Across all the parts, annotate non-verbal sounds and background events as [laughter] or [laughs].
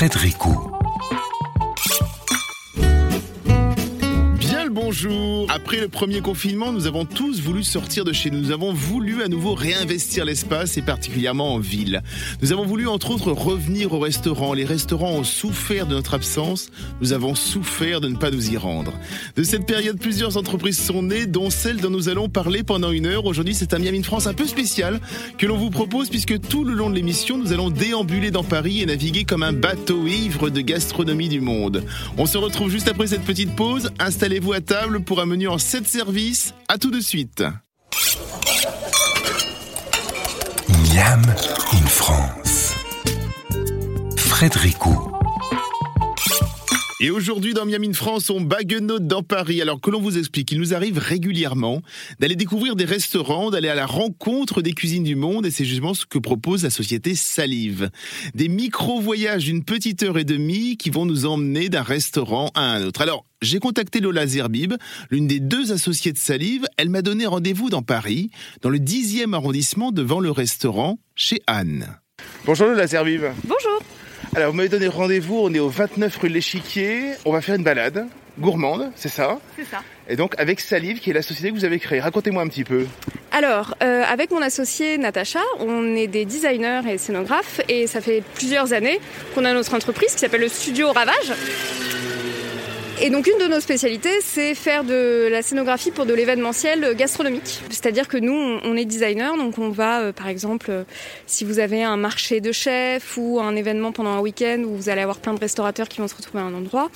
Frédéricot. Après le premier confinement, nous avons tous voulu sortir de chez nous. Nous avons voulu à nouveau réinvestir l'espace et particulièrement en ville. Nous avons voulu entre autres revenir au restaurant. Les restaurants ont souffert de notre absence. Nous avons souffert de ne pas nous y rendre. De cette période, plusieurs entreprises sont nées, dont celle dont nous allons parler pendant une heure. Aujourd'hui, c'est un Miami de France un peu spécial que l'on vous propose puisque tout le long de l'émission, nous allons déambuler dans Paris et naviguer comme un bateau ivre de gastronomie du monde. On se retrouve juste après cette petite pause. Installez-vous à table pour un menu en 7 services. À tout de suite. Miam in France. Frédéricot. Et aujourd'hui, dans Miami in France, on baguenote dans Paris. Alors que l'on vous explique, il nous arrive régulièrement d'aller découvrir des restaurants, d'aller à la rencontre des cuisines du monde, et c'est justement ce que propose la société Salive. Des micro-voyages d'une petite heure et demie qui vont nous emmener d'un restaurant à un autre. Alors, j'ai contacté Lola Zerbib, l'une des deux associées de Salive. Elle m'a donné rendez-vous dans Paris, dans le 10e arrondissement, devant le restaurant chez Anne. Bonjour Lola Zerbib. Bonjour. Alors, vous m'avez donné rendez-vous, on est au 29 rue de l'Échiquier. On va faire une balade gourmande, c'est ça? C'est ça. Et donc avec Salive, qui est la société que vous avez créée. Racontez-moi un petit peu. Alors, euh, avec mon associé Natacha, on est des designers et scénographes et ça fait plusieurs années qu'on a notre entreprise qui s'appelle le Studio Ravage. Et donc une de nos spécialités, c'est faire de la scénographie pour de l'événementiel gastronomique. C'est-à-dire que nous, on est designer, donc on va, euh, par exemple, euh, si vous avez un marché de chefs ou un événement pendant un week-end où vous allez avoir plein de restaurateurs qui vont se retrouver à un endroit,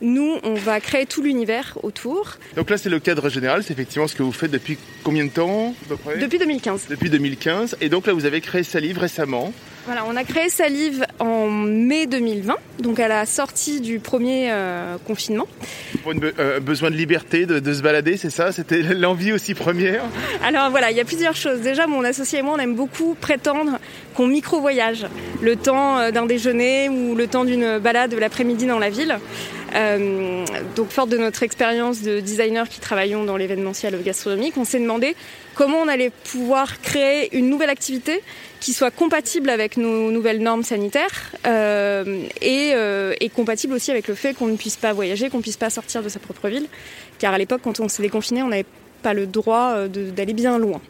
nous, on va créer tout l'univers autour Donc là, c'est le cadre général, c'est effectivement ce que vous faites depuis combien de temps à peu près? Depuis 2015. Depuis 2015. Et donc là, vous avez créé Salive récemment. Voilà, on a créé Salive en mai 2020, donc à la sortie du premier euh, confinement. Pour un besoin de liberté, de, de se balader, c'est ça? C'était [laughs] l'envie aussi première? Alors voilà, il y a plusieurs choses. Déjà, mon associé et moi, on aime beaucoup prétendre qu'on micro-voyage. Le temps euh, d'un déjeuner ou le temps d'une balade l'après-midi dans la ville. Euh, donc, forte de notre expérience de designer qui travaillons dans l'événementiel gastronomique, on s'est demandé comment on allait pouvoir créer une nouvelle activité qui soit compatible avec nos nouvelles normes sanitaires euh, et, euh, et compatible aussi avec le fait qu'on ne puisse pas voyager, qu'on ne puisse pas sortir de sa propre ville. Car à l'époque, quand on s'est déconfiné, on n'avait pas le droit d'aller bien loin.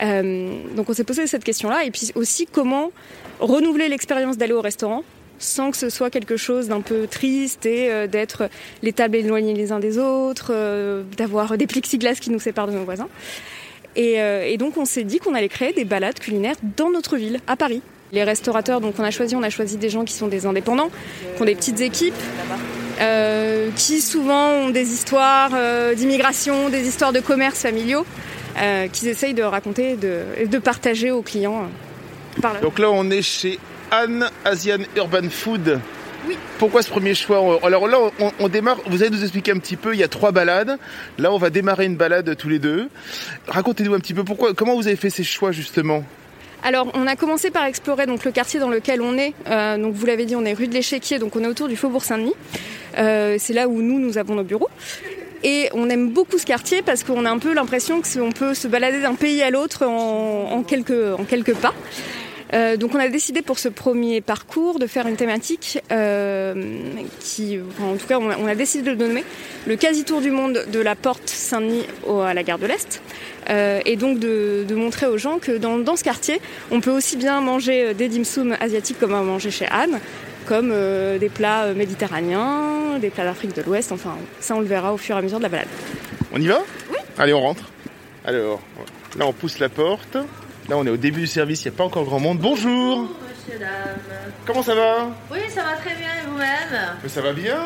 Donc on s'est posé cette question-là et puis aussi comment renouveler l'expérience d'aller au restaurant sans que ce soit quelque chose d'un peu triste et euh, d'être les tables éloignées les uns des autres, euh, d'avoir des plexiglas qui nous séparent de nos voisins. Et, euh, et donc on s'est dit qu'on allait créer des balades culinaires dans notre ville, à Paris. Les restaurateurs, donc on a choisi, on a choisi des gens qui sont des indépendants, qui ont des petites équipes, qui souvent ont des histoires d'immigration, des histoires de commerce familiaux, qu'ils essayent de raconter et de, de partager aux clients. par là. Donc là, on est chez Anne Asian Urban Food. Oui. Pourquoi ce premier choix Alors là, on, on démarre, vous allez nous expliquer un petit peu, il y a trois balades. Là, on va démarrer une balade tous les deux. Racontez-nous un petit peu pourquoi, comment vous avez fait ces choix justement Alors, on a commencé par explorer donc le quartier dans lequel on est. Euh, donc, vous l'avez dit, on est rue de l'Échiquier, donc on est autour du Faubourg Saint-Denis. Euh, c'est là où nous, nous avons nos bureaux. Et on aime beaucoup ce quartier parce qu'on a un peu l'impression que on peut se balader d'un pays à l'autre en, en quelques, en quelques pas. Euh, donc on a décidé pour ce premier parcours de faire une thématique euh, qui, enfin, en tout cas, on a, on a décidé de le nommer le quasi-tour du monde de la porte Saint-Denis à la gare de l'Est. Euh, et donc de, de montrer aux gens que dans, dans ce quartier, on peut aussi bien manger des dim sum asiatiques comme on manger chez Anne, comme des plats méditerranéens, des plats d'Afrique de l'Ouest, enfin ça on le verra au fur et à mesure de la balade. On y va? Oui. Allez, on rentre. Alors, là, on pousse la porte. Là, on est au début du service, il n'y a pas encore grand monde. Bonjour Monsieur, dame. Comment ça va? Oui, ça va très bien et vous-même? Mais Ça va bien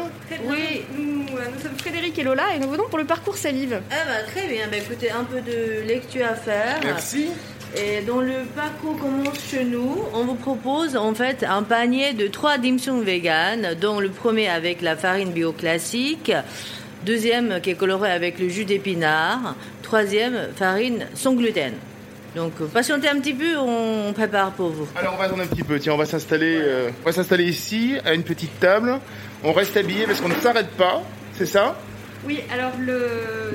Oui. Nous, euh, nous sommes Frédéric et Lola et nous venons pour le parcours Salive. Eh ben, très bien. Ben, écoutez, un peu de lecture à faire. Merci. Et dans le parcours commence chez nous, on vous propose en fait un panier de trois dim sum vegan, dont le premier avec la farine bio classique, deuxième qui est coloré avec le jus d'épinard, troisième farine sans gluten. Donc euh, patientez un petit peu, on prépare pour vous. Alors on va attendre un petit peu, tiens, on va s'installer, euh, on va s'installer ici, à une petite table. On reste habillé parce qu'on ne s'arrête pas, c'est ça? Oui, alors le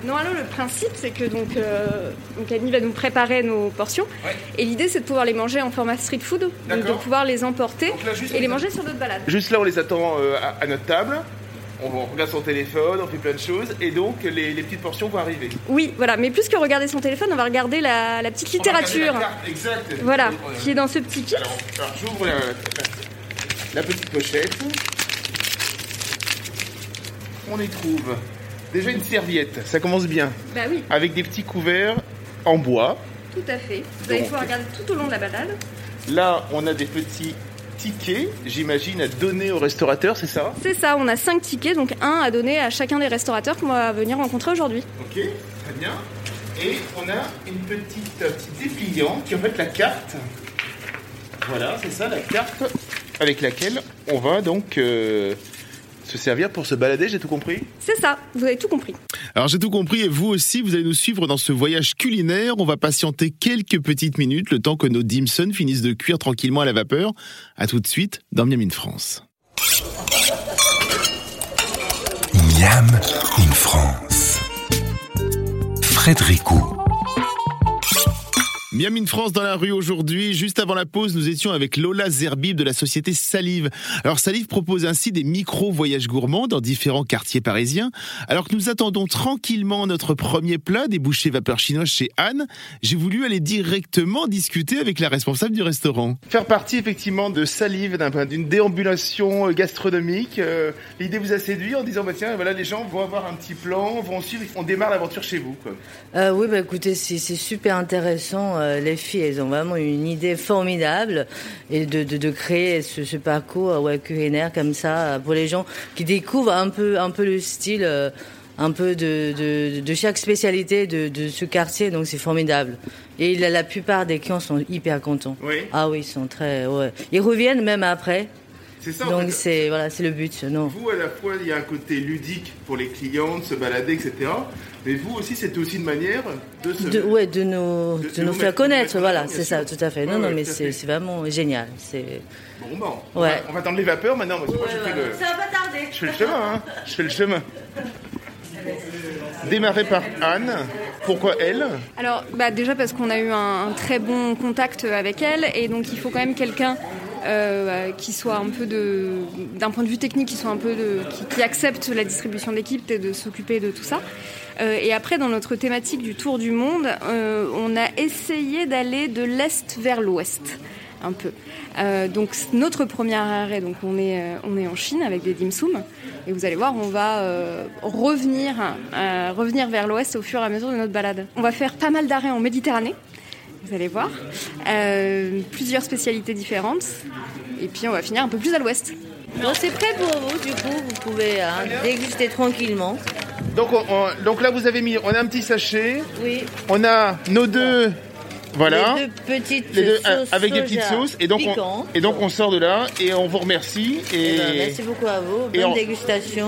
normalement le principe c'est que donc, euh, donc Annie va nous préparer nos portions Ouais. et l'idée c'est de pouvoir les manger en format street food, donc de pouvoir les emporter là, et les manger sur notre balade. Juste là, on les attend euh, à, à notre table. On, regarde son téléphone, on fait plein de choses, et donc les, les petites portions vont arriver. Oui, voilà, mais plus que regarder son téléphone, on va regarder la, la petite littérature, la carte, exact. voilà, On- qui est dans ce petit kit. Alors, alors, j'ouvre la, petite pochette. On y trouve déjà une serviette, ça commence bien, Bah oui, avec des petits couverts en bois. tout à fait. Vous allez pouvoir regarder tout au long de la balade. Là, on a des petits tickets, j'imagine, à donner aux restaurateurs, c'est ça C'est ça, on a cinq tickets, donc un à donner à chacun des restaurateurs qu'on va venir rencontrer aujourd'hui. Ok, très bien. Et on a une petite, un petit dépliant qui est en fait la carte. Voilà, c'est ça, la carte avec laquelle on va donc euh, se servir pour se balader, j'ai tout compris? C'est ça, vous avez tout compris. Alors j'ai tout compris et vous aussi, vous allez nous suivre dans ce voyage culinaire. On va patienter quelques petites minutes, le temps que nos dim sum finissent de cuire tranquillement à la vapeur. À tout de suite dans Miam in France. Miam in France. Frédéric Ou. Miam in France dans la rue aujourd'hui. Juste avant la pause, nous étions avec Lola Zerbib de la société Salive. Alors Salive propose ainsi des micro-voyages gourmands dans différents quartiers parisiens. Alors que nous attendons tranquillement notre premier plat, des bouchées vapeur chinoise chez Anne, j'ai voulu aller directement discuter avec la responsable du restaurant. Faire partie effectivement de Salive, d'un- d'une déambulation euh, gastronomique. euh, L'idée vous a séduit en disant, bah tiens, voilà, les gens vont avoir un petit plan, vont suivre, on démarre l'aventure chez vous. Quoi. Euh, oui, bah écoutez, c'est c'est super intéressant. Euh, les filles, elles ont vraiment une idée formidable et de, de, de créer ce, ce parcours euh, ouais, culinaire comme ça euh, pour les gens qui découvrent un peu, un peu le style, euh, un peu de, de, de chaque spécialité de, de ce quartier. Donc c'est formidable. Et la, la plupart des clients sont hyper contents. Oui. Ah oui, ils sont très. Ouais. Ils reviennent même après. C'est ça. en Donc fait. c'est voilà, c'est le but. Non. Vous, à la fois, il y a un côté ludique pour les clients, de se balader, etc. Mais vous aussi, c'est aussi une manière de se... De, ouais, de nous, de- de, de nous faire connaître, voilà, c'est ça, tout à fait. Non, Ouais, non, mais c'est vraiment génial. C'est Bon, bon. On, Ouais. va, on va attendre les vapeurs maintenant, parce que moi, je fais, le, va pas tarder. je fais le chemin, hein. Je fais le chemin. Démarré par Anne. Pourquoi elle? Alors, bah, déjà parce qu'on a eu un, un très bon contact avec elle, et donc il faut quand même quelqu'un euh, qui soit un peu de, d'un point de vue technique, qui soit un peu de, qui, qui accepte la distribution d'équipe et de s'occuper de tout ça. Euh, et après, dans notre thématique du tour du monde, euh, on a essayé d'aller de l'est vers l'ouest, un peu. Euh, donc notre premier arrêt, donc on est, on est en Chine avec des dim sum, et vous allez voir, on va revenir, revenir vers l'ouest au fur et à mesure de notre balade. On va faire pas mal d'arrêts en Méditerranée, vous allez voir, plusieurs spécialités différentes, et puis on va finir un peu plus à l'ouest. C'est prêt pour vous, du coup, vous pouvez hein, tranquillement. Donc, on- on- donc là, vous avez mis... On a un petit sachet. Oui. On a nos deux... Voilà. Les deux petites Les deux, sauces avec des petites sauces. Et donc, on, et donc, on sort de là et on vous remercie. Et, Eh ben, merci beaucoup à vous. Bonne on- dégustation.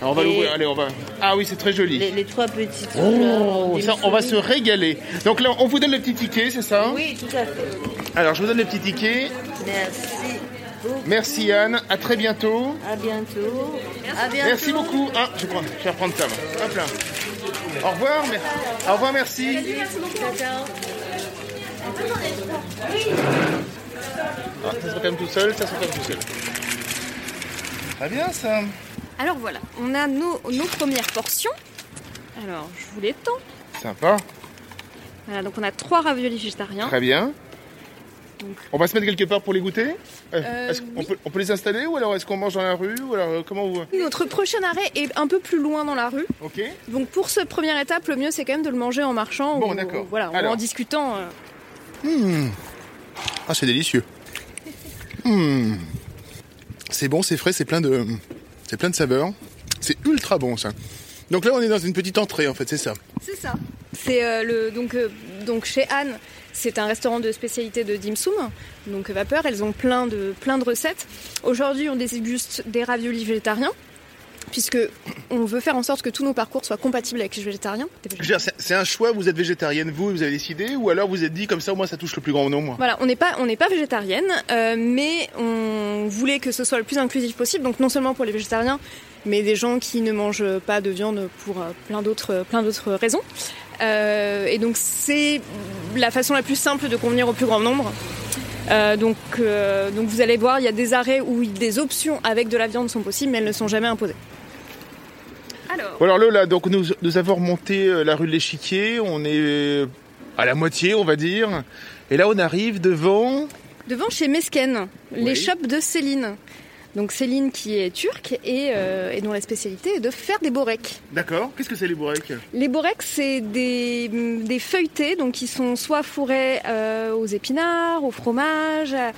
Alors, on va l'ouvrir. Allez, on va... Ah oui, c'est très joli. Les, les trois petites Oh, ça, on va se régaler. Donc là, on vous donne le petit ticket, c'est ça Oui, tout à fait. Alors, je vous donne le petit ticket. Merci beaucoup. Merci Anne, à très bientôt. À bientôt. À bientôt. Merci beaucoup. Ah, je, prends, je vais reprendre ça. moi. Hop là. Au revoir. mer- Au revoir, merci. Ah, ça se referme tout seul, ça se referme tout seul. Très bien ça. Alors voilà, on a nos, nos premières portions. Alors, je vous les tends. Sympa. Voilà, donc on a trois raviolis végétariens. Très bien. Donc- On va se mettre quelque part pour les goûter Euh, Euh, peut, on peut les installer ou alors est-ce qu'on mange dans la rue ou alors euh, comment vous... Notre prochain arrêt est un peu plus loin dans la rue. Ok. Donc pour cette première étape, le mieux c'est quand même de le manger en marchant Bon, ou voilà, ou en discutant. euh. Ah, c'est délicieux. [laughs] Hmm. C'est bon, c'est frais, c'est plein de, c'est plein de saveurs. C'est ultra bon ça. Donc là, on est dans une petite entrée en fait, c'est ça. C'est ça. C'est euh, le donc donc chez Anne, c'est un restaurant de spécialité de dim sum. Donc vapeur, elles ont plein de plein de recettes. Aujourd'hui, on déguste des raviolis végétariens puisque on veut faire en sorte que tous nos parcours soient compatibles avec les végétariens. C'est- un choix. Vous êtes végétarienne, vous, vous avez décidé, ou alors vous êtes dit comme ça, au moins ça touche le plus grand nombre? Voilà, on n'est pas on pas végétarienne, euh, mais on voulait que ce soit le plus inclusif possible. Donc non seulement pour les végétariens, mais des gens qui ne mangent pas de viande pour euh, plein d'autres plein d'autres raisons. Euh, et donc c'est la façon la plus simple de convenir au plus grand nombre. Euh, donc, euh, donc vous allez voir, il y a des arrêts où des options avec de la viande sont possibles, mais elles ne sont jamais imposées. Alors, Bon alors Lola, donc nous, nous avons remonté la rue de l'Échiquier, on est à la moitié on va dire, et là on arrive devant... devant chez Mesken, Oui. les shops de Céline. Donc Céline qui est turque et, euh, et dont la spécialité est de faire des boreks. D'accord, qu'est-ce que c'est les bourrecs Les boreks, c'est des, des feuilletés donc qui sont soit fourrés euh, aux épinards, au fromage, à,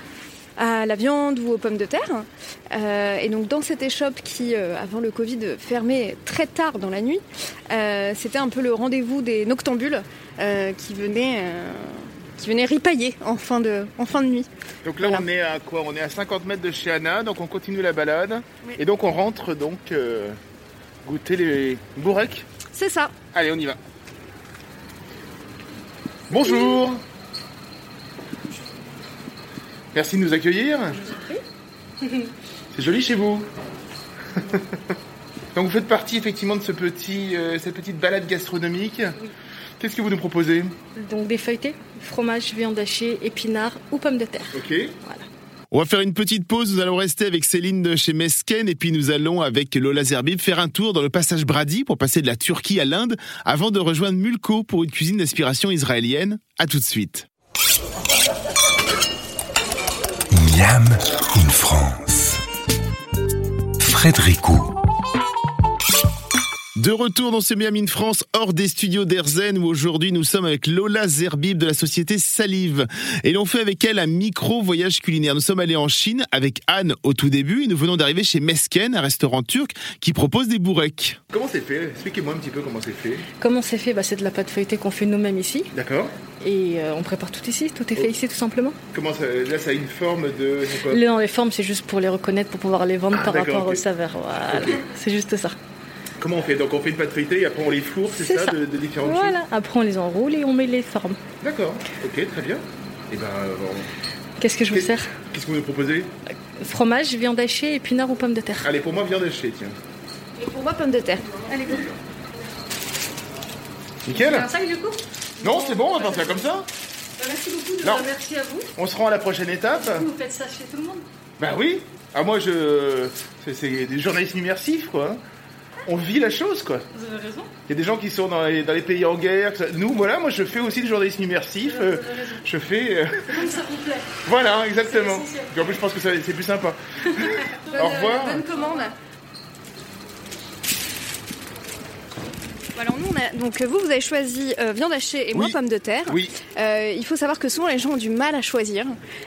à la viande ou aux pommes de terre. Euh, et donc dans cette échoppe qui, avant le Covid, fermait très tard dans la nuit, c'était un peu le rendez-vous des noctambules qui venaient qui venaient ripailler en fin de, en fin de nuit. Donc là Voilà. on est à quoi? On est à 50 mètres de chez Anna, donc on continue la balade, Oui. et donc on rentre donc euh, goûter les bourrecs. C'est ça. Allez on y va. Bonjour Merci de nous accueillir. [laughs] C'est joli chez vous. [laughs] Donc vous faites partie effectivement de ce petit, euh, cette petite balade gastronomique. Qu'est-ce que vous nous proposez Donc des feuilletés, fromage, viande hachée, épinards ou pommes de terre. Ok. On va faire une petite pause, nous allons rester avec Céline de chez Mesken et puis nous allons avec Lola Zerbib faire un tour dans le passage Brady pour passer de la Turquie à l'Inde avant de rejoindre Mulco pour une cuisine d'inspiration israélienne. À tout de suite. Miam in France. Frédérico. De retour dans ce Miami in France, hors des studios d'Erzen, où aujourd'hui nous sommes avec Lola Zerbib de la société Salive. Et l'on fait avec elle un micro-voyage culinaire. Nous sommes allés en Chine avec Anne au tout début et nous venons d'arriver chez Mesken, un restaurant turc qui propose des bourrecs. Comment c'est fait? Expliquez-moi un petit peu comment c'est fait. Comment c'est fait? Bah, C'est de la pâte feuilletée qu'on fait nous-mêmes ici. D'accord Et euh, on prépare tout ici. Tout est fait ici tout simplement. Comment ça, là ça a une forme de... quoi? Les, dans les formes, c'est juste pour les reconnaître, pour pouvoir les vendre Ah, par rapport ok. au saveur. Voilà. C'est juste ça. Comment on fait Donc on fait une pâte feuilletée et après on les fourre, c'est ça, ça. De, de différentes choses Voilà. Après, on les enroule et on met les formes. D'accord, ok, très bien. Et ben, euh, Qu'est-ce que je vous sers qu'est-ce que vous nous proposez Fromage, viande hachée, épinards ou pommes de terre. Allez, pour moi, viande hachée, tiens. Et pour moi, pommes de terre. Allez, go. Nickel Un sac du coup Non, c'est bon, on va faire ça comme ça. Merci beaucoup. Non. Merci à vous. On se rend à la prochaine étape. Vous faites ça chez tout le monde. Bah oui. Ah moi je, c'est- c'est des journalistes immersifs quoi. On vit la chose quoi. Vous avez raison. Il y a des gens qui sont dans les, dans les pays en guerre. que ça- Nous voilà, moi je fais aussi du journalisme immersif. euh, je fais. euh, Comme ça vous plaît. voilà, exactement. Et en plus je pense que ça- c'est plus sympa. [laughs] Au revoir. Bonne commande. Alors nous, on a, donc vous, vous avez choisi euh, viande hachée et moi Oui. pommes de terre. Oui. Euh, il faut savoir que souvent les gens ont du mal à choisir.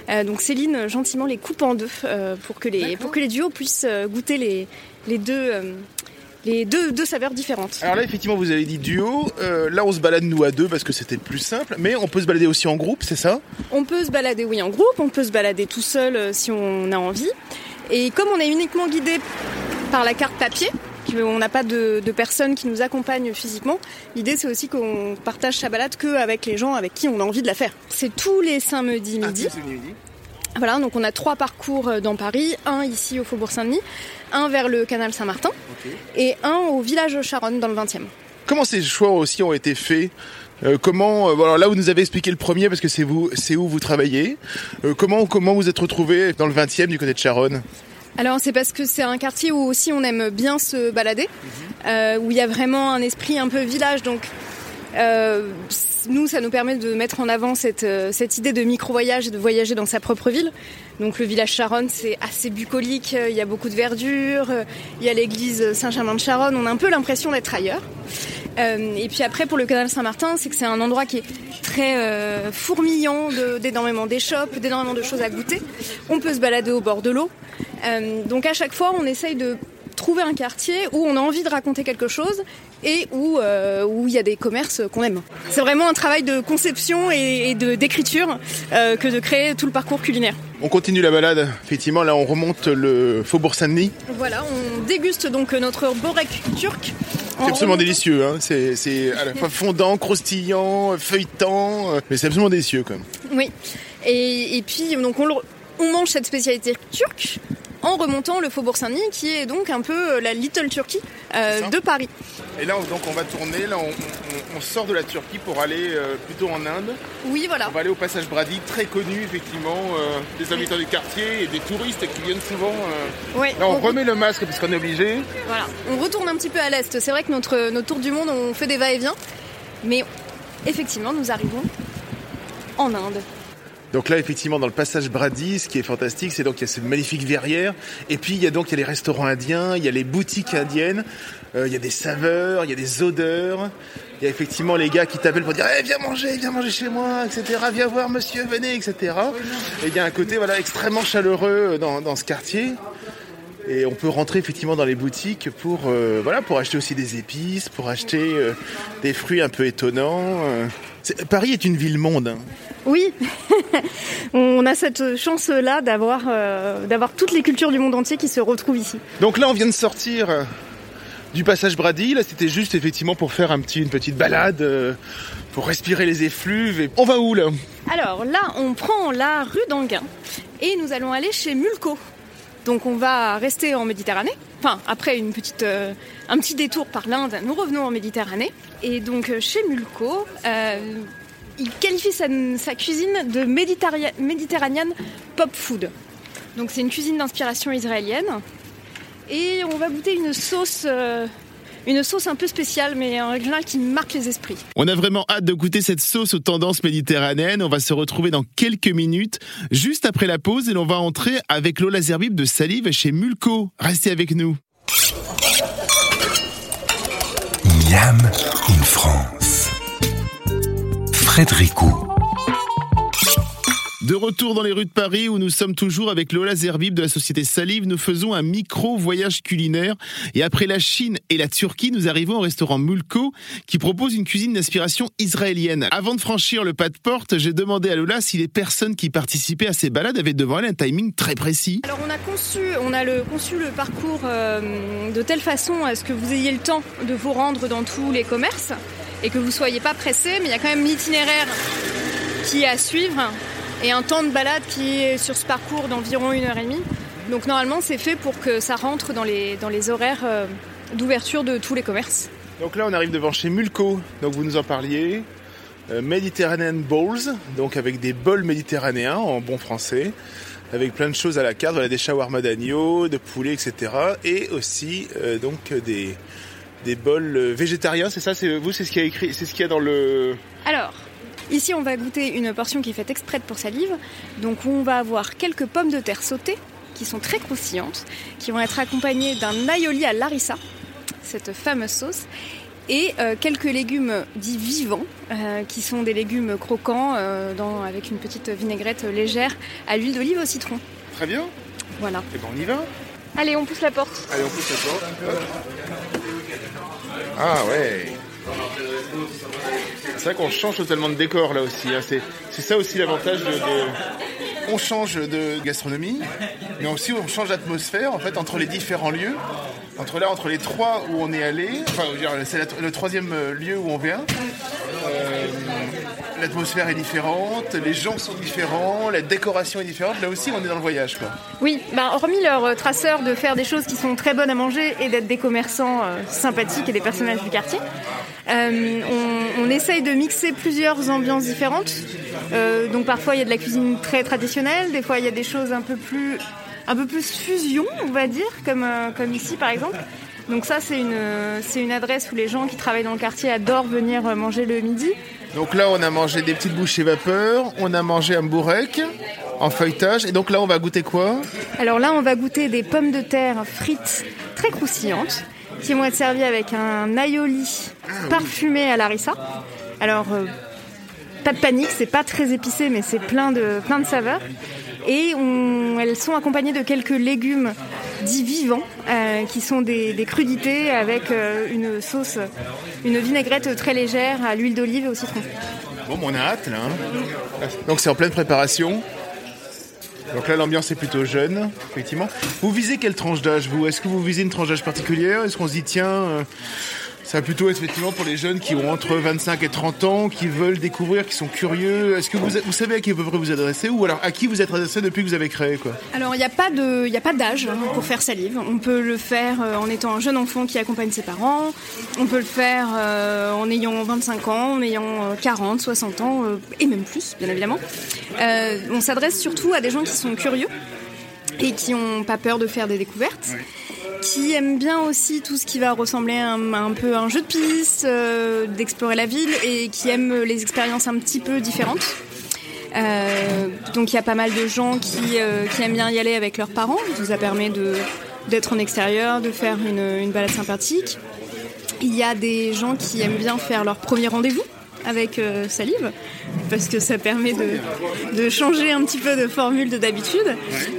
Euh, donc Céline gentiment les coupe en deux euh, pour que les pour que les duos puissent euh, goûter les les deux euh, les deux, deux saveurs différentes. Alors là effectivement vous avez dit duo. Euh, là on se balade nous à deux parce que c'était le plus simple. Mais on peut se balader aussi en groupe, c'est ça? On peut se balader oui en groupe, on peut se balader tout seul euh, si on a envie. Et comme on est uniquement guidé par la carte papier, on n'a pas de, de personnes qui nous accompagnent physiquement, l'idée c'est aussi qu'on partage sa balade qu'avec les gens avec qui on a envie de la faire. C'est tous les samedis midi. Ah, midi. Voilà, donc on a trois parcours euh, dans Paris, un ici au Faubourg Saint-Denis, un vers le canal Saint-Martin et un au village Charonne dans le 20e. Comment ces choix aussi ont été faits? Euh, comment, euh, voilà, là vous nous avez expliqué le premier parce que c'est vous, c'est où vous travaillez. Euh, comment, comment vous êtes retrouvé dans le 20e du côté de Charonne? Alors c'est parce que c'est un quartier où aussi on aime bien se balader, euh, où il y a vraiment un esprit un peu village. Donc euh, nous, ça nous permet de mettre en avant cette, euh, cette idée de micro-voyage et de voyager dans sa propre ville. Donc le village Charonne, c'est assez bucolique, euh, il y a beaucoup de verdure, euh, il y a l'église Saint-Germain-de-Charonne, on a un peu l'impression d'être ailleurs. Euh, et puis après, pour le canal Saint-Martin, c'est que c'est un endroit qui est très euh, fourmillant d'énormément d'échoppes, d'énormément de choses à goûter. On peut se balader au bord de l'eau. Euh, donc à chaque fois, on essaye de trouver un quartier où on a envie de raconter quelque chose et où euh, où il y a des commerces qu'on aime. C'est vraiment un travail de conception et, et de d'écriture euh, que de créer tout le parcours culinaire. On continue la balade. Effectivement, là on remonte le Faubourg Saint-Denis. Voilà, on déguste donc notre borek turc. C'est absolument délicieux. Hein. C'est, à la fois fondant, croustillant, feuilletant, euh, mais c'est absolument délicieux quand même. Oui. Et, et puis donc on, le- on mange cette spécialité turque en remontant le faubourg Saint-Denis, qui est donc un peu euh, la Little Turkey euh, de Paris. Et là, donc, on va tourner. Là, on, on- on sort de la Turquie pour aller euh, plutôt en Inde. Oui, voilà. On va aller au passage Brady, très connu, effectivement, euh, des habitants du quartier et des touristes qui viennent souvent. Ouais, Là, on on- remet le masque parce qu'on est obligé. Voilà. On retourne un petit peu à l'est. C'est vrai que notre, notre tour du monde, on fait des va-et-vient. Mais effectivement, nous arrivons en Inde. Donc là, effectivement, dans le passage Brady, ce qui est fantastique, c'est donc il y a cette magnifique verrière, et puis il y a donc il y a les restaurants indiens, il y a les boutiques indiennes, euh, il y a des saveurs, il y a des odeurs. Il y a effectivement les gars qui t'appellent pour dire Eh, viens manger, viens manger chez moi, etc. Viens voir monsieur, venez, etc. Et il y a un côté voilà extrêmement chaleureux dans, dans ce quartier. Et on peut rentrer effectivement dans les boutiques pour euh, voilà pour acheter aussi des épices, pour acheter euh, des fruits un peu étonnants. Paris est une ville monde. hein. Oui, [laughs] on a cette chance-là d'avoir euh, d'avoir toutes les cultures du monde entier qui se retrouvent ici. Donc là, on vient de sortir euh, du passage Brady. Là, c'était juste effectivement pour faire un petit, une petite balade, euh, pour respirer les effluves. Et on va où là? Alors là, on prend la rue d'Anguin et nous allons aller chez Mulco. Donc on va rester en Méditerranée. Enfin, après euh, un petit détour par l'Inde, nous revenons en Méditerranée. Et donc euh, chez Mulco, euh, il qualifie sa, cuisine de méditerra- méditerranéenne pop food. Donc c'est une cuisine d'inspiration israélienne. Et on va goûter une sauce, une sauce un peu spéciale, mais en règle générale qui marque les esprits. On a vraiment hâte de goûter cette sauce aux tendances méditerranéennes. On va se retrouver dans quelques minutes, juste après la pause, et l'on va entrer avec Lola Zerbib de Salive chez Mulco. Restez avec nous. Miam in France. Frédéricot. De retour dans les rues de Paris où nous sommes toujours avec Lola Zerbib de la société Salive, nous faisons un micro voyage culinaire et après la Chine et la Turquie, nous arrivons au restaurant Mulco qui propose une cuisine d'inspiration israélienne. Avant de franchir le pas de porte, j'ai demandé à Lola si les personnes qui participaient à ces balades avaient devant elles un timing très précis. Alors on a conçu le parcours euh, de telle façon à ce que vous ayez le temps de vous rendre dans tous les commerces et que vous soyez pas pressé, mais il y a quand même l'itinéraire qui est à suivre et un temps de balade qui est sur ce parcours d'environ une heure et demie. Donc normalement c'est fait pour que ça rentre dans les, dans les horaires euh, d'ouverture de tous les commerces. Donc là, on arrive devant chez Mulco, donc vous nous en parliez. Euh, Mediterranean Bowls, donc avec des bols méditerranéens en bon français, avec plein de choses à la carte, voilà, des shawarma d'agneau, de poulet, etc. Et aussi euh, donc des, des bols végétariens, c'est ça C'est vous, c'est ce qu'il y a écrit, c'est ce qu'il y a dans le. Alors, ici on va goûter une portion qui est faite exprès pour salive. Donc on va avoir quelques pommes de terre sautées qui sont très croustillantes, qui vont être accompagnées d'un aioli à larissa, cette fameuse sauce, et euh, quelques légumes dits vivants, euh, qui sont des légumes croquants euh, dans- avec une petite vinaigrette légère à l'huile d'olive au citron. Très bien. Voilà. Et ben on y va. Allez, on pousse la porte. Allez, on pousse la porte. Ah ouais. C'est vrai qu'on change totalement de décor là aussi. hein. C'est, ça aussi l'avantage de, de- On change de gastronomie, mais aussi on change d'atmosphère en fait entre les différents lieux. Entre là, entre les trois où on est allé, enfin, c'est le troisième euh, lieu où on vient. Euh, l'atmosphère est différente, les gens sont différents, la décoration est différente. Là aussi, on est dans le voyage, quoi. Oui, bah, hormis leur euh, traceur de faire des choses qui sont très bonnes à manger et d'être des commerçants sympathiques et des personnages du quartier, on, essaye de mixer plusieurs ambiances différentes. Donc parfois il y a de la cuisine très traditionnelle, des fois il y a des choses un peu plus, un peu plus fusion, on va dire, comme, euh, comme ici par exemple. Donc ça c'est une, euh, c'est une adresse où les gens qui travaillent dans le quartier adorent venir euh, manger le midi. Donc là, on a mangé des petites bouchées vapeur, on a mangé un bourrec en feuilletage, et donc là, on va goûter quoi? Alors là, on va goûter des pommes de terre frites très croustillantes qui vont être servies avec un aioli parfumé à larissa. Alors, euh, pas de panique, c'est pas très épicé, mais c'est plein de, plein de saveurs. Et elles sont accompagnées de quelques légumes dits vivants, euh, qui sont des, des crudités avec euh, une sauce, une vinaigrette très légère à l'huile d'olive et au citron. Bon, on a hâte là. hein. Donc c'est en pleine préparation. Donc là, l'ambiance est plutôt jeune, effectivement. Vous visez quelle tranche d'âge, vous? Est-ce que vous visez une tranche d'âge particulière? Est-ce qu'on se dit, tiens, euh, Ça va plutôt effectivement pour les jeunes qui ont entre 25 et 30 ans, qui veulent découvrir, qui sont curieux. Est-ce que vous, vous savez à qui vous pouvez vous adresser ou alors à qui vous êtes adressé depuis que vous avez créé quoi? Alors il n'y a pas de, il a pas d'âge hein, pour faire salive. On peut le faire euh, en étant un jeune enfant qui accompagne ses parents. On peut le faire euh, en ayant 25 ans, en ayant 40, 60 ans euh, et même plus, bien évidemment. Euh, on s'adresse surtout à des gens qui sont curieux et qui n'ont pas peur de faire des découvertes. Qui aiment bien aussi tout ce qui va ressembler un, peu à un jeu de piste, euh, d'explorer la ville et qui aiment les expériences un petit peu différentes. Euh, donc il y a pas mal de gens qui, euh, aiment bien y aller avec leurs parents. Ça permet d'être en extérieur, de faire une balade sympathique. Il y a des gens qui aiment bien faire leur premier rendez-vous avec euh, Salive parce que ça permet de, de changer un petit peu de formule de d'habitude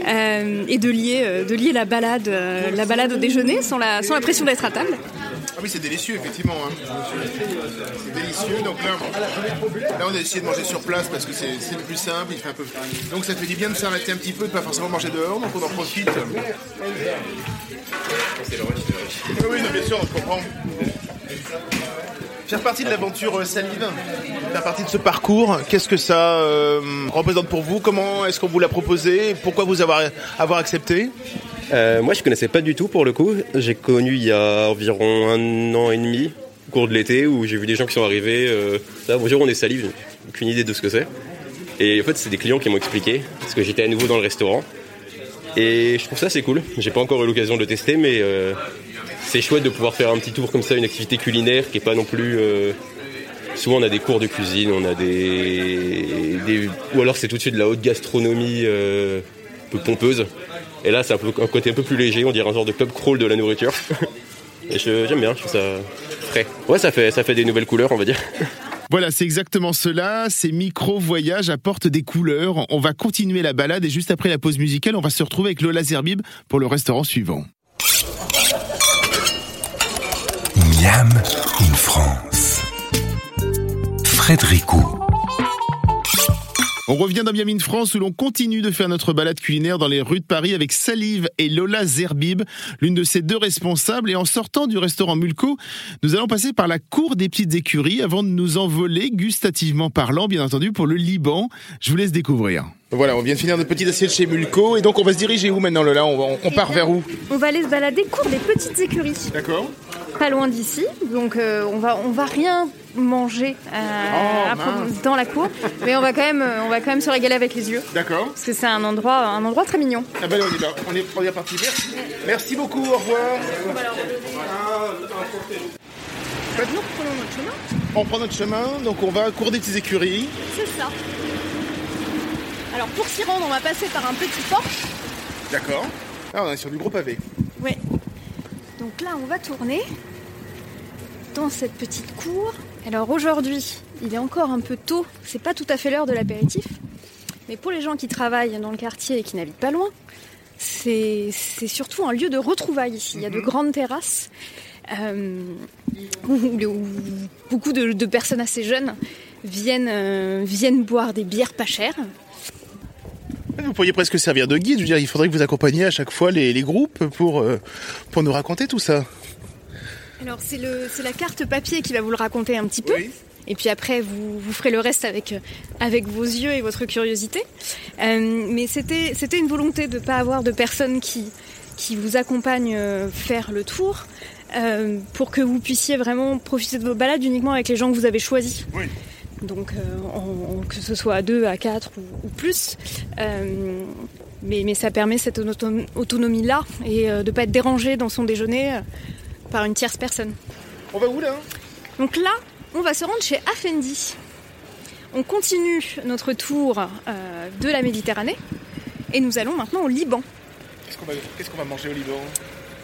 euh, et de lier, euh, de lier la balade, euh, la balade au déjeuner sans la, sans la pression d'être à table. Ah oui, c'est délicieux, effectivement. hein. C'est délicieux. Donc là, là, on a essayé de manger sur place parce que c'est c'est le plus simple. Il fait un peu... Donc ça fait du bien de s'arrêter un petit peu, de pas forcément manger dehors. Donc on en profite. Oui, oui, non, bien sûr, je comprends. Faire partie de l'aventure euh, Salive, faire partie de ce parcours, qu'est-ce que ça euh, représente pour vous? Comment est-ce qu'on vous l'a proposé? Pourquoi vous avoir, accepté? Euh, moi, je connaissais pas du tout pour le coup. J'ai connu il y a environ un an et demi, au cours de l'été, où j'ai vu des gens qui sont arrivés. Là, bonjour, on est salive. Aucune idée de ce que c'est. Et en fait, c'est des clients qui m'ont expliqué, parce que j'étais à nouveau dans le restaurant. Et je trouve ça c'est cool. J'ai pas encore eu l'occasion de le tester, mais c'est chouette de pouvoir faire un petit tour comme ça, une activité culinaire qui est pas non plus. euh, Souvent, on a des cours de cuisine, on a des, ou alors c'est tout de suite de la haute gastronomie euh, un peu pompeuse. Et là, c'est un, côté un peu plus léger, on dirait un genre de club crawl de la nourriture. [laughs] Et j'aime bien, je trouve ça frais. Ouais, ça fait, ça fait des nouvelles couleurs, on va dire. [laughs] Voilà, c'est exactement cela. Ces micro-voyages apportent des couleurs. On va continuer la balade et juste après la pause musicale, on va se retrouver avec Lola Zerbib pour le restaurant suivant. Miam in France. Frédérico. On revient dans Miami France où l'on continue de faire notre balade culinaire dans les rues de Paris avec Salive et Lola Zerbib, l'une de ces deux responsables. Et en sortant du restaurant Mulco, nous allons passer par la cour des petites écuries avant de nous envoler, gustativement parlant, bien entendu, pour le Liban. Je vous laisse découvrir. Voilà, on vient de finir notre petite assiette chez Mulco et donc on va se diriger où maintenant Lola? On, va- on part vers où? On va aller se balader cours des petites écuries, D'accord pas loin d'ici. Donc euh, on va on va rien manger euh, Oh, dans la cour, mais on va quand même euh, on va quand même se régaler avec les yeux D'accord. parce que c'est un endroit un endroit très mignon. Ah ben on est là, on est, on est parti. Merci. Merci beaucoup, au revoir. Nous reprenons notre chemin. On prend notre chemin, donc on va à cour des petites écuries. C'est ça. Alors pour s'y rendre, on va passer par un petit porche. D'accord. Ah, on est sur du gros pavé. Ouais. Donc là, on va tourner dans cette petite cour. Alors aujourd'hui, il est encore un peu tôt, c'est pas tout à fait l'heure de l'apéritif. Mais pour les gens qui travaillent dans le quartier et qui n'habitent pas loin, c'est surtout un lieu de retrouvailles ici. Il y a de grandes terrasses euh, où, où beaucoup de, de personnes assez jeunes viennent, euh, viennent boire des bières pas chères. Vous pourriez presque servir de guide. Je veux dire, il faudrait que vous accompagniez à chaque fois les, les groupes pour, euh, pour nous raconter tout ça. Alors c'est la carte papier qui va vous le raconter un petit peu. Et puis après, vous, vous ferez le reste avec, euh, avec vos yeux et votre curiosité. Euh, mais c'était une volonté de ne pas avoir de personnes qui, qui vous accompagnent faire le tour euh, pour que vous puissiez vraiment profiter de vos balades uniquement avec les gens que vous avez choisis. Oui. Donc euh, en- en- que ce soit à deux, à quatre ou, ou plus. Euh, mais, mais ça permet cette auto- autonomie-là et euh, de ne pas être dérangé dans son déjeuner par une tierce personne. On va où là Donc là, on va se rendre chez Afendi. On continue notre tour euh, de la Méditerranée et nous allons maintenant au Liban. Qu'est-ce qu'on va, qu'est-ce qu'on va manger au Liban?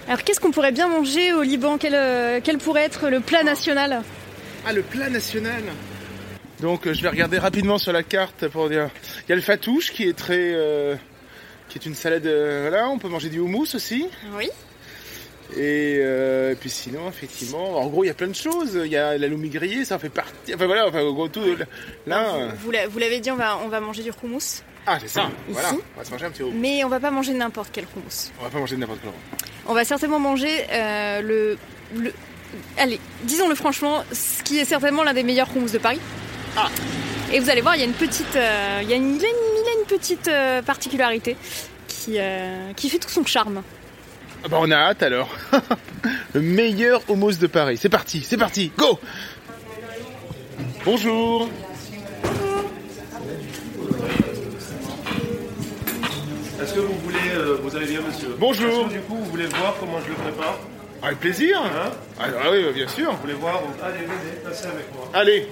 Alors qu'est-ce qu'on pourrait bien manger au Liban? Quel, quel pourrait être le plat national? Ah, le plat national Donc, euh, je vais regarder rapidement sur la carte pour dire. Il y a le fatouche qui est très. euh, qui est une salade. euh, voilà, on peut manger du houmous aussi. Oui. Et, euh, et puis sinon, effectivement, en gros, il y a plein de choses. Il y a la loumi grillée, ça en fait partie. Enfin voilà, enfin, en gros, tout. Là. Vous, l'a- vous l'avez dit, on va, on va manger du houmous. Ah, c'est ça. Voilà. On va se manger un petit houmous. Mais on va pas manger n'importe quel houmous. On va pas manger de n'importe quoi. On va certainement manger le, le- allez, disons-le franchement, ce qui est certainement l'un des meilleurs houmous de Paris. Ah. [laughs] Et vous allez voir, il y a une petite, euh, il y a une, il a une- il a une petite euh, particularité qui, euh, qui fait tout son charme. Ah bah on a hâte alors. [laughs] Le meilleur hummus de Paris. C'est parti, c'est parti, go Bonjour Est-ce que vous voulez, euh, vous allez bien monsieur? Bonjour. Est-ce que, du coup, vous voulez voir comment je le prépare? Avec plaisir Hein? Ah, ah oui, bien sûr. Vous voulez voir? Allez, venez, passez avec moi. Allez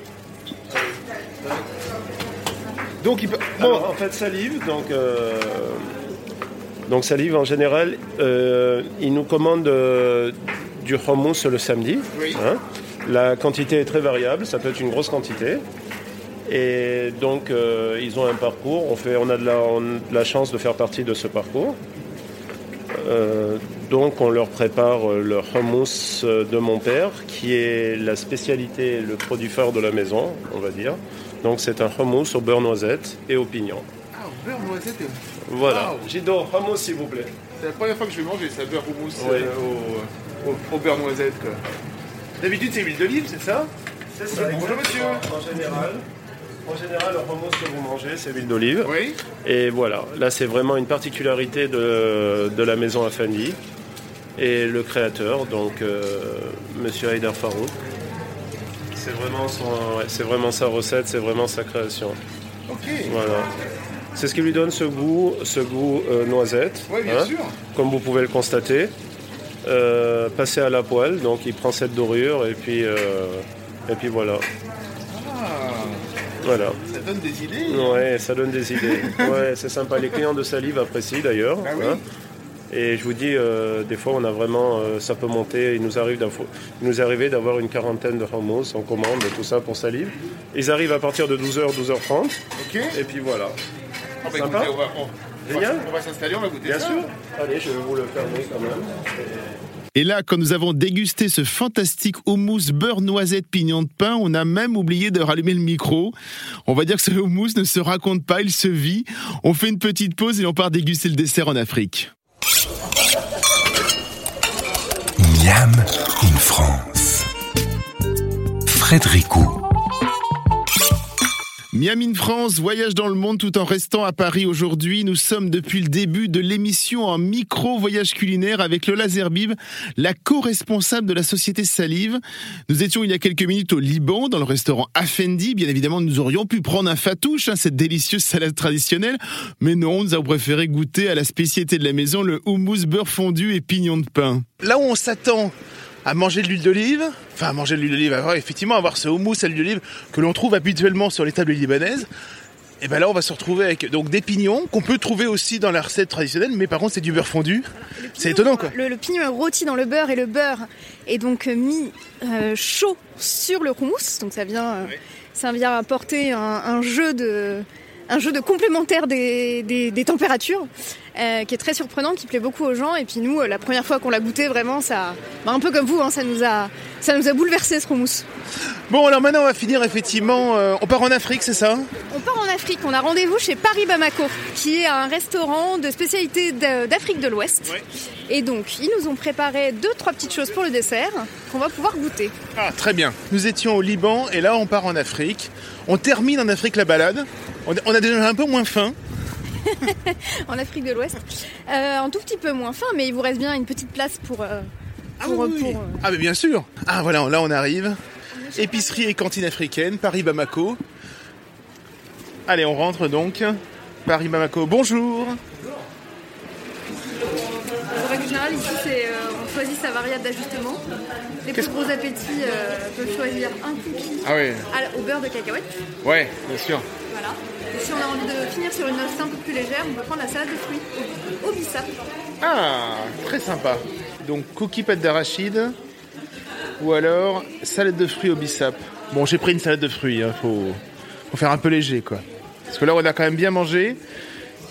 Donc il peut... Bon, Alors, en fait, salive, donc, euh, donc salive en général, euh, il nous commande euh, du hummus le samedi. Oui. hein. La quantité est très variable, ça peut être une grosse quantité. Et donc, ils ont un parcours. On, fait, on, a de la, on a de la chance de faire partie de ce parcours. Donc, on leur prépare euh, le hummus euh, de mon père, qui est la spécialité, le produit phare de la maison, on va dire. Donc, c'est un hummus au beurre noisette et au pignon. Ah, beurre noisette, Voilà. Wow. J'adore hummus, s'il vous plaît. c'est la première fois que je vais manger ça, beurre hummus Oui. euh, au, au- au beurre noisette. quoi. D'habitude c'est huile d'olive, c'est ça? C'est ça, Bonjour, monsieur. En général, en général, le hummus que vous mangez, c'est l'huile d'olive. Oui Et voilà, là c'est vraiment une particularité de, de la maison Afandi et le créateur, donc euh, Monsieur Haïdar Farouk. C'est vraiment, son- ouais, c'est vraiment sa recette, c'est vraiment sa création. Ok. Voilà. C'est ce qui lui donne ce goût, ce goût euh, noisette. Oui, bien hein, sûr. Comme vous pouvez le constater. Euh, passé à la poêle, donc il prend cette dorure et puis, euh, et puis voilà. Ah, Voilà. ça donne des idées. Ouais, ça donne des idées. [laughs] Ouais, c'est sympa. Les clients de Salive apprécient d'ailleurs. Ah oui. hein. Et je vous dis, euh, des fois, on a vraiment, euh, ça peut monter. Il nous arrive, il nous est arrivé d'avoir une quarantaine de hummus en commande et tout ça pour Salive. Ils arrivent à partir de 12h, 12h30. Ok. Et puis voilà. Ah, bah, Sympa. écoutez, on va, on- on va- Génial. on va s'installer, on va goûter Bien ça. sûr. Allez, je vais vous le fermer quand même. Et là, quand nous avons dégusté ce fantastique houmous beurre noisette pignon de pain, on a même oublié de rallumer le micro. On va dire que ce houmous ne se raconte pas, il se vit. On fait une petite pause et on part déguster le dessert en Afrique. Miam in France. Frédéricot. Miami France, voyage dans le monde tout en restant à Paris aujourd'hui. Nous sommes depuis le début de l'émission en micro-voyage culinaire avec Lola Zerbib, la co-responsable de la société Salive. Nous étions il y a quelques minutes au Liban, dans le restaurant Afendi. Bien évidemment, nous aurions pu prendre un fatouche, hein, cette délicieuse salade traditionnelle. Mais non, nous avons préféré goûter à la spécialité de la maison, le houmous beurre fondu et pignon de pain. Là où on s'attend à manger de l'huile d'olive, enfin à manger de l'huile d'olive, à avoir effectivement avoir ce houmous à l'huile d'olive que l'on trouve habituellement sur les tables libanaises. Et ben là, on va se retrouver avec donc des pignons qu'on peut trouver aussi dans la recette traditionnelle, mais par contre c'est du beurre fondu. C'est étonnant quoi. Le, le pignon est rôti dans le beurre et le beurre est donc euh, mis euh, chaud sur le houmous. Donc ça vient, euh, ça vient apporter un, un jeu de un jeu de complémentaire des, des- des températures euh, qui est très surprenant, qui plaît beaucoup aux gens. Et puis nous, euh, la première fois qu'on l'a goûté, vraiment, ça, bah, un peu comme vous, hein, ça nous a, ça nous a bouleversé ce houmous. Bon alors maintenant on va finir effectivement, euh, on part en Afrique c'est ça On part en Afrique, on a rendez-vous chez Paris Bamako, qui est un restaurant de spécialité d'Afrique de l'Ouest. Et donc, ils nous ont préparé deux, trois petites choses pour le dessert qu'on va pouvoir goûter. Ah très bien. Nous étions au Liban et là on part en Afrique. On termine en Afrique la balade. On a déjà un peu moins faim. [laughs] En Afrique de l'Ouest. Euh, un tout petit peu moins fin, mais il vous reste bien une petite place pour. euh, pour, oui, oui. pour, euh, Ah mais bien sûr. Ah voilà, là on arrive. Épicerie et cantine africaine, Paris Bamako. Allez, on rentre donc. Paris Bamako. Bonjour. En règle générale, ici, c'est, euh, on choisit sa variable d'ajustement. Les plus gros appétits euh, peuvent choisir un cookie Ah oui. à la- au beurre de cacahuète. Ouais, bien sûr. Voilà. Et si on a envie de finir sur une note un peu plus légère, on peut prendre la salade de fruits au, au bissap. Ah, très sympa. Donc cookie pâte d'arachide ou alors salade de fruits au bissap. Bon, j'ai pris une salade de fruits, hein, faut, faut faire un peu léger quoi. Parce que là on a quand même bien mangé.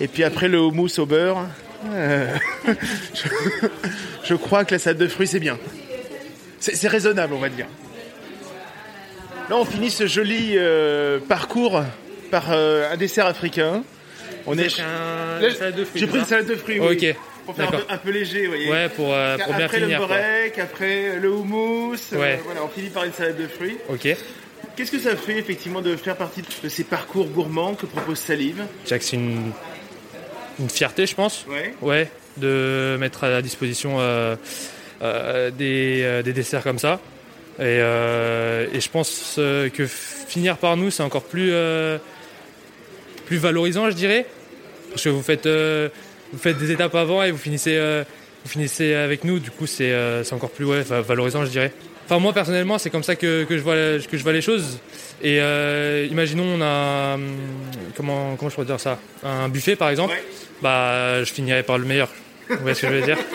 Et puis après le houmous au beurre, euh, [laughs] je, je crois que la salade de fruits c'est bien. C'est raisonnable on va dire. Là on finit ce joli euh, parcours par euh, un dessert africain. On est un- Là, une salade de fruits, J'ai pris une salade de fruits. oui. Ok. Pour faire un peu, D'accord. un peu léger, vous voyez. Ouais, pour, euh, pour bien après finir. le borek, après le houmous, euh, Ouais. voilà, on finit par une salade de fruits. Ok. Qu'est-ce que ça fait effectivement de faire partie de ces parcours gourmands que propose Salive c'est une, une fierté, je pense. Ouais. Ouais, de mettre à la disposition des, euh, des desserts comme ça. Et, euh, et je pense euh, que finir par nous, c'est encore plus, euh, plus valorisant, je dirais. Parce que vous faites, euh, vous faites des étapes avant et vous finissez, euh, vous finissez avec nous. Du coup, c'est euh, encore plus ouais, va- valorisant, je dirais. Enfin, moi, personnellement, c'est comme ça que, que, je vois, que je vois les choses. Et euh, imaginons, on a. hum, Comment, comment je pourrais dire ça? Un buffet, par exemple. Ouais. Bah, je finirai par le meilleur. Vous voyez ce que je veux dire? [laughs]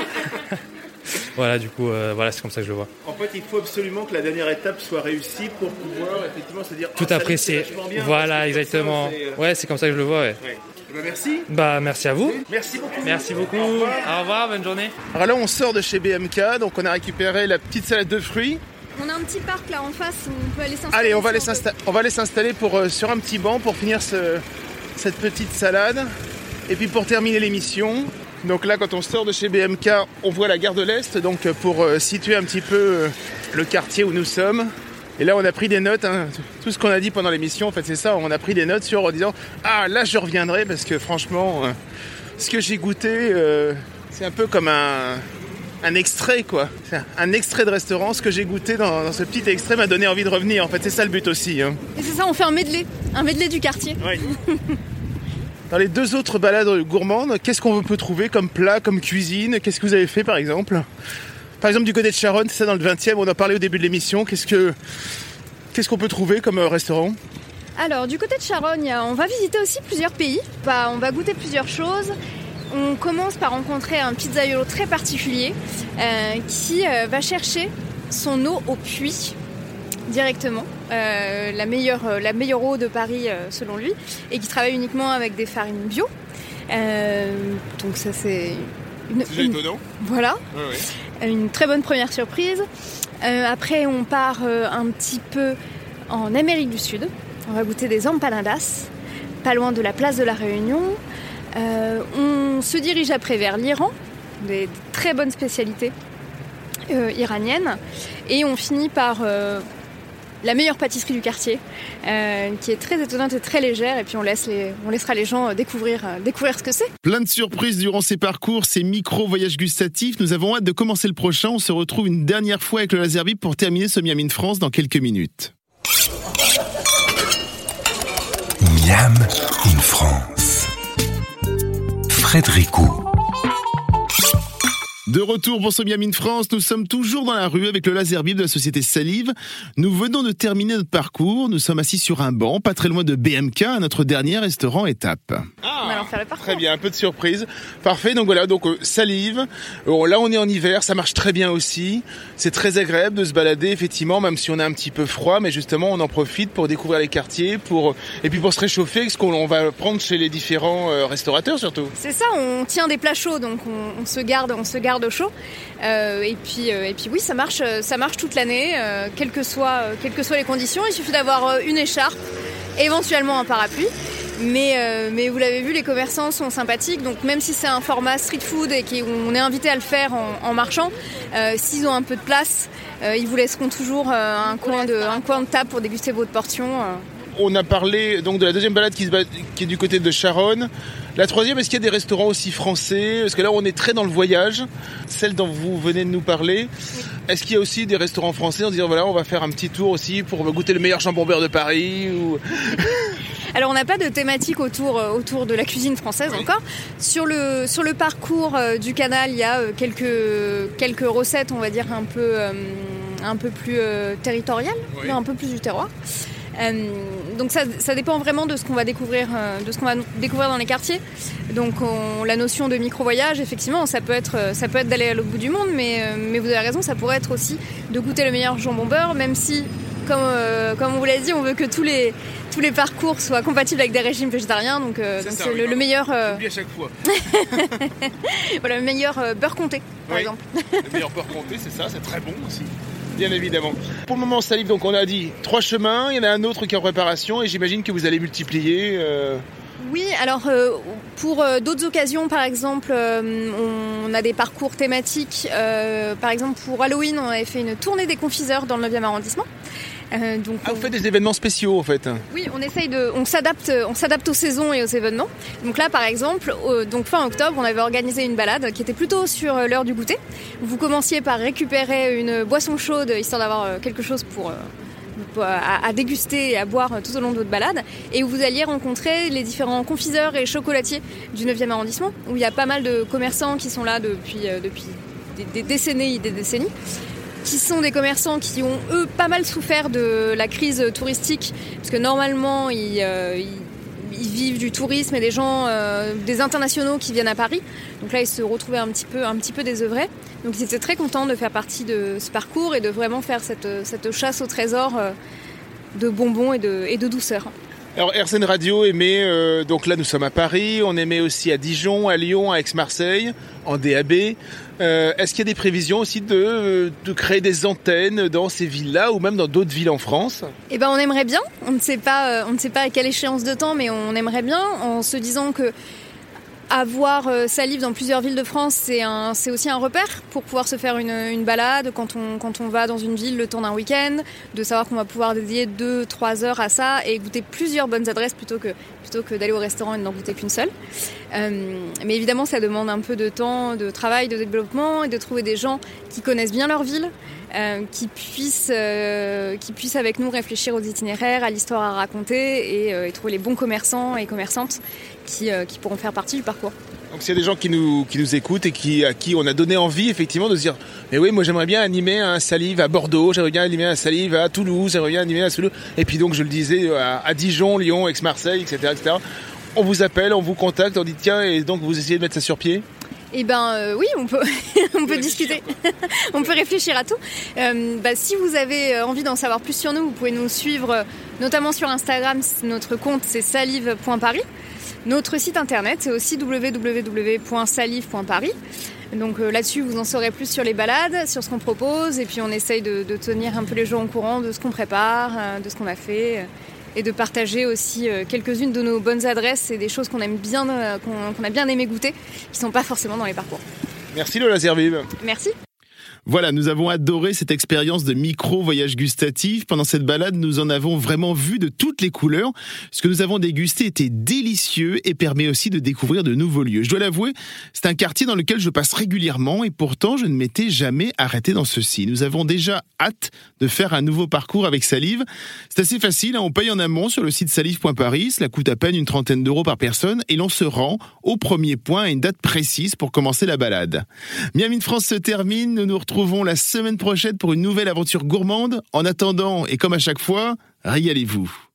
Voilà, du coup, euh, voilà, c'est comme ça que je le vois. En fait, il faut absolument que la dernière étape soit réussie pour pouvoir effectivement se dire Tout Ah, apprécier. bien, Voilà, exactement. ça, euh, Ouais, c'est comme ça que je le vois, ouais. ouais. Eh ben, merci. Bah, merci à vous. Merci beaucoup. Merci beaucoup. Au revoir, bonne journée. Alors là, on sort de chez BMK, donc on a récupéré la petite salade de fruits. On a un petit parc là en face, on peut aller s'installer. Allez, on va aller on va s'installer pour euh, sur un petit banc pour finir ce- cette petite salade. Et puis pour terminer l'émission, donc là quand on sort de chez BMK, on voit la gare de l'Est, donc euh, pour euh, situer un petit peu euh, le quartier où nous sommes. Et là on a pris des notes, hein. tout ce qu'on a dit pendant l'émission, en fait c'est ça, on a pris des notes sur en disant ah là je reviendrai parce que franchement euh, ce que j'ai goûté c'est un peu comme un, un extrait quoi. Un- Un extrait de restaurant, ce que j'ai goûté dans, dans ce petit extrait m'a donné envie de revenir. En fait, c'est ça le but aussi. hein. Et c'est ça, on fait un medley, un medley du quartier. [laughs] Dans les deux autres balades gourmandes, qu'est-ce qu'on peut trouver comme plat, comme cuisine? Qu'est-ce que vous avez fait par exemple? Par exemple, du côté de Charonne, c'est ça dans le 20 e on en parlait au début de l'émission. Qu'est-ce que qu'est-ce qu'on peut trouver comme euh, restaurant? Alors, du côté de a- on va visiter aussi plusieurs pays. Bah, on va goûter plusieurs choses. On commence par rencontrer un pizzaiolo très particulier euh, qui euh, va chercher son eau au puits directement, euh, la, meilleure, euh, la meilleure eau de Paris euh, selon lui, et qui travaille uniquement avec des farines bio. Donc ça c'est une, une- étonnant. voilà, une très bonne première surprise. Après, on part un petit peu en Amérique du Sud. On va goûter des empanadas, pas loin de la place de la Réunion. On se dirige après vers l'Iran, des, des très bonnes spécialités euh, iraniennes. Et on finit par euh, la meilleure pâtisserie du quartier, euh, qui est très étonnante et très légère. Et puis on, laisse les, on laissera les gens euh, découvrir, euh, découvrir ce que c'est. Plein de surprises durant ces parcours, ces micro-voyages gustatifs. Nous avons hâte de commencer le prochain. On se retrouve une dernière fois avec le Laser Bip pour terminer ce Miami de France dans quelques minutes. Miam in France. Frédéricot. De retour pour ce Miami France, nous sommes toujours dans la rue avec le laser bib de la société Salive. Nous venons de terminer notre parcours. Nous sommes assis sur un banc, pas très loin de BMK, à notre dernier restaurant étape. On va alors faire le parcours. Très bien, un peu de surprise. Parfait, donc voilà, donc euh, salive. Euh, là, on est en hiver, ça marche très bien aussi. C'est très agréable de se balader, effectivement, même si on a un petit peu froid, mais justement, on en profite pour découvrir les quartiers, pour et puis pour se réchauffer, ce qu'on on va prendre chez les différents euh, restaurateurs surtout. C'est ça, on tient des plats chauds, donc on, on se garde, on se garde au chaud. Euh, et puis, euh, et puis oui, ça marche, ça marche toute l'année, euh, quelles que soient, euh, quelles que soient les conditions. Il suffit d'avoir euh, une écharpe, éventuellement un parapluie. Mais, euh, mais vous l'avez vu, les commerçants sont sympathiques. Donc même si c'est un format street food et qu'on est invité à le faire en, en marchant, euh, s'ils ont un peu de place, euh, ils vous laisseront toujours euh, un, coin de, un coin de table pour déguster votre portion. euh. On a parlé donc de la deuxième balade qui, se bat- qui est du côté de Charonne. La troisième, est-ce qu'il y a des restaurants aussi français? Parce que là, on est très dans le voyage, celle dont vous venez de nous parler. Est-ce qu'il y a aussi des restaurants français? En disant voilà, on va faire un petit tour aussi pour goûter le meilleur jambon beurre de Paris ou... [laughs] Alors on n'a pas de thématique autour, euh, autour de la cuisine française encore. Sur le, sur le parcours euh, du canal, il y a euh, quelques, quelques recettes, on va dire, un peu, un peu plus territoriales, Oui. un peu plus du terroir. Euh, donc ça, ça dépend vraiment de ce qu'on va découvrir, euh, de ce qu'on va découvrir dans les quartiers. Donc on- la notion de micro-voyage, effectivement, ça peut être, euh, ça peut être d'aller à l'autre bout du monde, mais, mais vous avez raison, ça pourrait être aussi de goûter le meilleur jambon beurre, même si, comme, euh, comme on vous l'a dit, on veut que tous les, tous les parcours soient compatibles avec des régimes végétariens. Donc euh, C'est donc le, [laughs] le meilleur, euh, à chaque fois. voilà, le meilleur beurre comté, par Oui. exemple. Le meilleur [laughs] beurre comté, c'est ça, c'est très bon aussi. Bien évidemment. Pour le moment, Salive, donc on a dit trois chemins, il y en a un autre qui est en préparation et j'imagine que vous allez multiplier. euh, Oui, alors euh, pour euh, d'autres occasions, par exemple, on a des parcours thématiques. par exemple, pour Halloween, on avait fait une tournée des confiseurs dans le 9e arrondissement. Donc ah, vous faites des événements spéciaux en fait Oui, on essaye de, on s'adapte, on s'adapte aux saisons et aux événements. Donc là, par exemple, donc fin octobre, on avait organisé une balade qui était plutôt sur l'heure du goûter. Vous commenciez par récupérer une boisson chaude histoire d'avoir quelque chose pour à, déguster et à boire tout au long de votre balade, et où vous alliez rencontrer les différents confiseurs et chocolatiers du 9e arrondissement, où il y a pas mal de commerçants qui sont là depuis, euh, depuis des, décennies des décennies qui sont des commerçants qui ont eux pas mal souffert de la crise touristique parce que normalement ils, euh, vivent du tourisme et des gens, euh, des internationaux qui viennent à Paris. Donc là, ils se retrouvaient un petit peu, un petit peu désœuvrés. Donc ils étaient très contents de faire partie de ce parcours et de vraiment faire cette, cette chasse au trésor euh, de bonbons et de, et de douceur. Alors RCN Radio émet, euh, donc là nous sommes à Paris, on émet aussi à Dijon, à Lyon, à Aix-Marseille, en DAB. Euh, est-ce qu'il y a des prévisions aussi de, de créer des antennes dans ces villes-là ou même dans d'autres villes en France? Eh ben on aimerait bien, on ne sait pas, euh, on ne sait pas à quelle échéance de temps, mais on aimerait bien en se disant que avoir euh, Salive dans plusieurs villes de France, c'est aussi un repère pour pouvoir se faire une, balade quand on, va dans une ville le temps d'un week-end, de savoir qu'on va pouvoir dédier 2-3 heures à ça et goûter plusieurs bonnes adresses plutôt que, d'aller au restaurant et n'en goûter qu'une seule. Euh, mais évidemment, ça demande un peu de temps, de travail, de développement et de trouver des gens qui connaissent bien leur ville, euh, qui, puissent, avec nous réfléchir aux itinéraires, à l'histoire à raconter et, trouver les bons commerçants et commerçantes qui, euh, qui pourront faire partie du parcours. Donc s'il y a des gens qui nous, qui nous écoutent et qui, à qui on a donné envie effectivement de se dire mais oui moi j'aimerais bien animer un salive à Bordeaux, j'aimerais bien animer un salive à Toulouse, j'aimerais bien animer un Toulouse et puis donc je le disais à, à Dijon, Lyon, Aix-Marseille, etc., etc. On vous appelle, on vous contacte, on dit tiens et donc vous essayez de mettre ça sur pied? Eh ben euh, oui, on peut, [laughs] on peut discuter, [laughs] on peut réfléchir à tout. Euh, bah, si vous avez euh, envie d'en savoir plus sur nous, vous pouvez nous suivre euh, notamment sur Instagram. Notre compte c'est salive.paris. Notre site internet c'est aussi www.salive.paris. Donc euh, là-dessus, vous en saurez plus sur les balades, sur ce qu'on propose, et puis on essaye de, de, tenir un peu les gens au courant de ce qu'on prépare, de ce qu'on a fait et de partager aussi euh, quelques-unes de nos bonnes adresses et des choses qu'on aime bien, euh, qu'on a bien aimé goûter, qui sont pas forcément dans les parcours. Merci Lola Servive. Merci. Voilà, nous avons adoré cette expérience de micro-voyage gustatif. Pendant cette balade, nous en avons vraiment vu de toutes les couleurs. Ce que nous avons dégusté était délicieux et permet aussi de découvrir de nouveaux lieux. Je dois l'avouer, c'est un quartier dans lequel je passe régulièrement et pourtant je ne m'étais jamais arrêté dans ceci. Nous avons déjà hâte de faire un nouveau parcours avec Salive. C'est assez facile, hein. on paye en amont sur le site salive.paris, cela coûte à peine une trentaine d'euros par personne et l'on se rend au premier point à une date précise pour commencer la balade. Miami de France se termine, nous nous retrouvons retrouvons la semaine prochaine pour une nouvelle aventure gourmande. En attendant, et comme à chaque fois, régalez-vous.